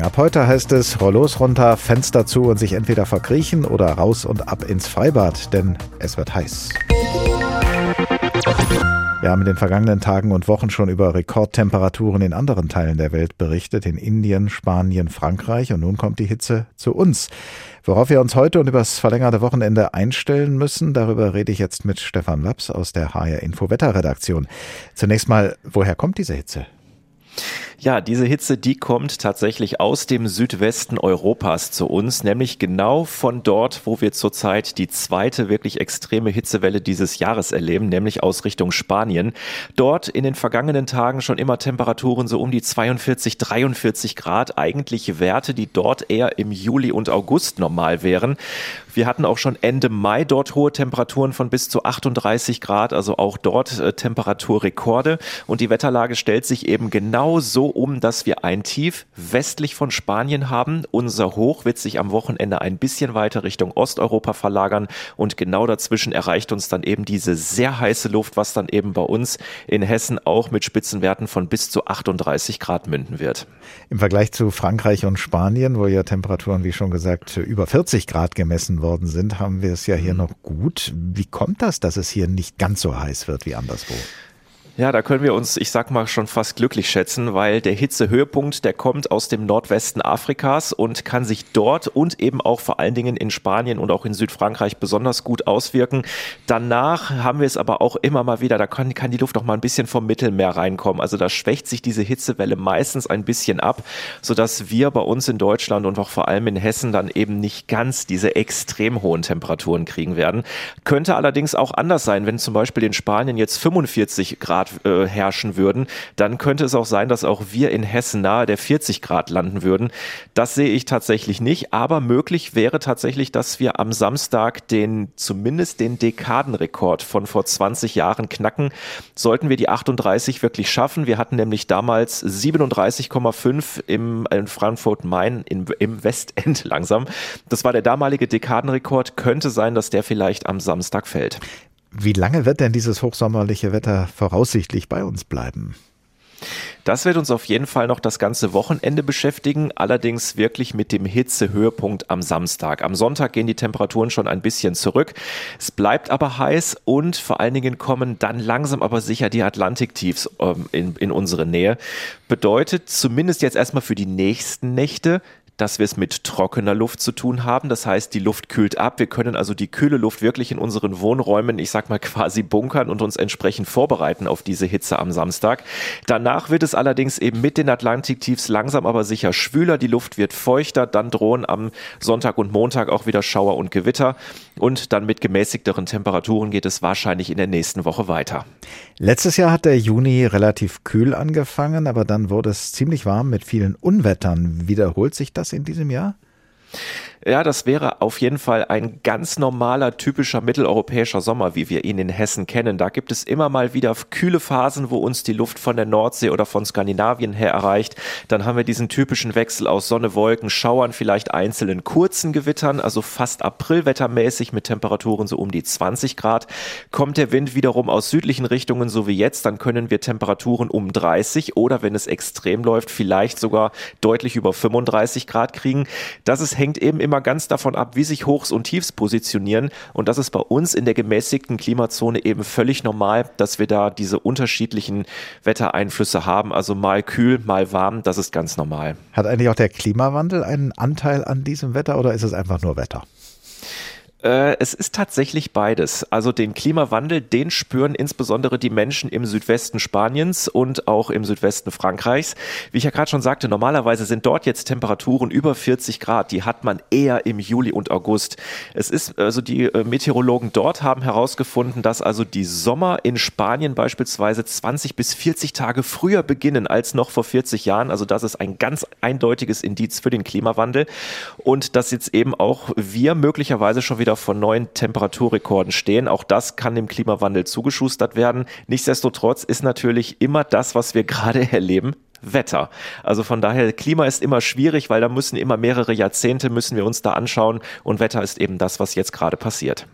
Ab heute heißt es Rollos runter, Fenster zu und sich entweder verkriechen oder raus und ab ins Freibad, denn es wird heiß. Wir haben in den vergangenen Tagen und Wochen schon über Rekordtemperaturen in anderen Teilen der Welt berichtet, in Indien, Spanien, Frankreich und nun kommt die Hitze zu uns. Worauf wir uns heute und übers verlängerte Wochenende einstellen müssen, darüber rede ich jetzt mit Stefan Laps aus der HR Info Wetterredaktion. Zunächst mal, woher kommt diese Hitze? Ja, diese Hitze, die kommt tatsächlich aus dem Südwesten Europas zu uns, nämlich genau von dort, wo wir zurzeit die zweite wirklich extreme Hitzewelle dieses Jahres erleben, nämlich aus Richtung Spanien. Dort in den vergangenen Tagen schon immer Temperaturen so um die 42, 43 Grad, eigentlich Werte, die dort eher im Juli und August normal wären. Wir hatten auch schon Ende Mai dort hohe Temperaturen von bis zu 38 Grad, also auch dort äh, Temperaturrekorde. Und die Wetterlage stellt sich eben genau so um, dass wir ein Tief westlich von Spanien haben. Unser Hoch wird sich am Wochenende ein bisschen weiter Richtung Osteuropa verlagern und genau dazwischen erreicht uns dann eben diese sehr heiße Luft, was dann eben bei uns in Hessen auch mit Spitzenwerten von bis zu 38 Grad münden wird. Im Vergleich zu Frankreich und Spanien, wo ja Temperaturen, wie schon gesagt, über 40 Grad gemessen worden sind, haben wir es ja hier mhm. noch gut. Wie kommt das, dass es hier nicht ganz so heiß wird wie anderswo? Ja, da können wir uns, ich sag mal, schon fast glücklich schätzen, weil der Hitzehöhepunkt, der kommt aus dem Nordwesten Afrikas und kann sich dort und eben auch vor allen Dingen in Spanien und auch in Südfrankreich besonders gut auswirken. Danach haben wir es aber auch immer mal wieder, da kann, kann die Luft auch mal ein bisschen vom Mittelmeer reinkommen. Also da schwächt sich diese Hitzewelle meistens ein bisschen ab, sodass wir bei uns in Deutschland und auch vor allem in Hessen dann eben nicht ganz diese extrem hohen Temperaturen kriegen werden. Könnte allerdings auch anders sein, wenn zum Beispiel in Spanien jetzt 45 Grad Grad äh, herrschen würden, dann könnte es auch sein, dass auch wir in Hessen nahe der 40 Grad landen würden. Das sehe ich tatsächlich nicht, aber möglich wäre tatsächlich, dass wir am Samstag den zumindest den Dekadenrekord von vor 20 Jahren knacken. Sollten wir die 38 wirklich schaffen. Wir hatten nämlich damals 37,5 im in Frankfurt Main in, im Westend langsam. Das war der damalige Dekadenrekord. Könnte sein, dass der vielleicht am Samstag fällt. Wie lange wird denn dieses hochsommerliche Wetter voraussichtlich bei uns bleiben? Das wird uns auf jeden Fall noch das ganze Wochenende beschäftigen, allerdings wirklich mit dem Hitzehöhepunkt am Samstag. Am Sonntag gehen die Temperaturen schon ein bisschen zurück. Es bleibt aber heiß und vor allen Dingen kommen dann langsam aber sicher die Atlantiktiefs ähm, in, in unsere Nähe. Bedeutet zumindest jetzt erstmal für die nächsten Nächte dass wir es mit trockener Luft zu tun haben. Das heißt, die Luft kühlt ab. Wir können also die kühle Luft wirklich in unseren Wohnräumen, ich sag mal quasi bunkern und uns entsprechend vorbereiten auf diese Hitze am Samstag. Danach wird es allerdings eben mit den Atlantiktiefs langsam aber sicher schwüler. Die Luft wird feuchter. Dann drohen am Sonntag und Montag auch wieder Schauer und Gewitter. Und dann mit gemäßigteren Temperaturen geht es wahrscheinlich in der nächsten Woche weiter. Letztes Jahr hat der Juni relativ kühl angefangen, aber dann wurde es ziemlich warm mit vielen Unwettern. Wiederholt sich das in diesem Jahr? Ja, das wäre auf jeden Fall ein ganz normaler, typischer mitteleuropäischer Sommer, wie wir ihn in Hessen kennen. Da gibt es immer mal wieder kühle Phasen, wo uns die Luft von der Nordsee oder von Skandinavien her erreicht. Dann haben wir diesen typischen Wechsel aus Sonne, Wolken, Schauern, vielleicht einzelnen kurzen Gewittern, also fast Aprilwettermäßig mit Temperaturen so um die 20 Grad. Kommt der Wind wiederum aus südlichen Richtungen, so wie jetzt, dann können wir Temperaturen um 30 oder wenn es extrem läuft, vielleicht sogar deutlich über 35 Grad kriegen. Das ist, hängt eben immer immer ganz davon ab, wie sich Hochs und Tiefs positionieren. Und das ist bei uns in der gemäßigten Klimazone eben völlig normal, dass wir da diese unterschiedlichen Wettereinflüsse haben. Also mal kühl, mal warm, das ist ganz normal. Hat eigentlich auch der Klimawandel einen Anteil an diesem Wetter oder ist es einfach nur Wetter? Äh, es ist tatsächlich beides. Also den Klimawandel, den spüren insbesondere die Menschen im Südwesten Spaniens und auch im Südwesten Frankreichs. Wie ich ja gerade schon sagte, normalerweise sind dort jetzt Temperaturen über 40 Grad. Die hat man eher im Juli und August. Es ist also die äh, Meteorologen dort haben herausgefunden, dass also die Sommer in Spanien beispielsweise 20 bis 40 Tage früher beginnen als noch vor 40 Jahren. Also das ist ein ganz eindeutiges Indiz für den Klimawandel und dass jetzt eben auch wir möglicherweise schon wieder wieder vor neuen Temperaturrekorden stehen. Auch das kann dem Klimawandel zugeschustert werden. Nichtsdestotrotz ist natürlich immer das, was wir gerade erleben, Wetter. Also von daher, Klima ist immer schwierig, weil da müssen immer mehrere Jahrzehnte müssen wir uns da anschauen und Wetter ist eben das, was jetzt gerade passiert.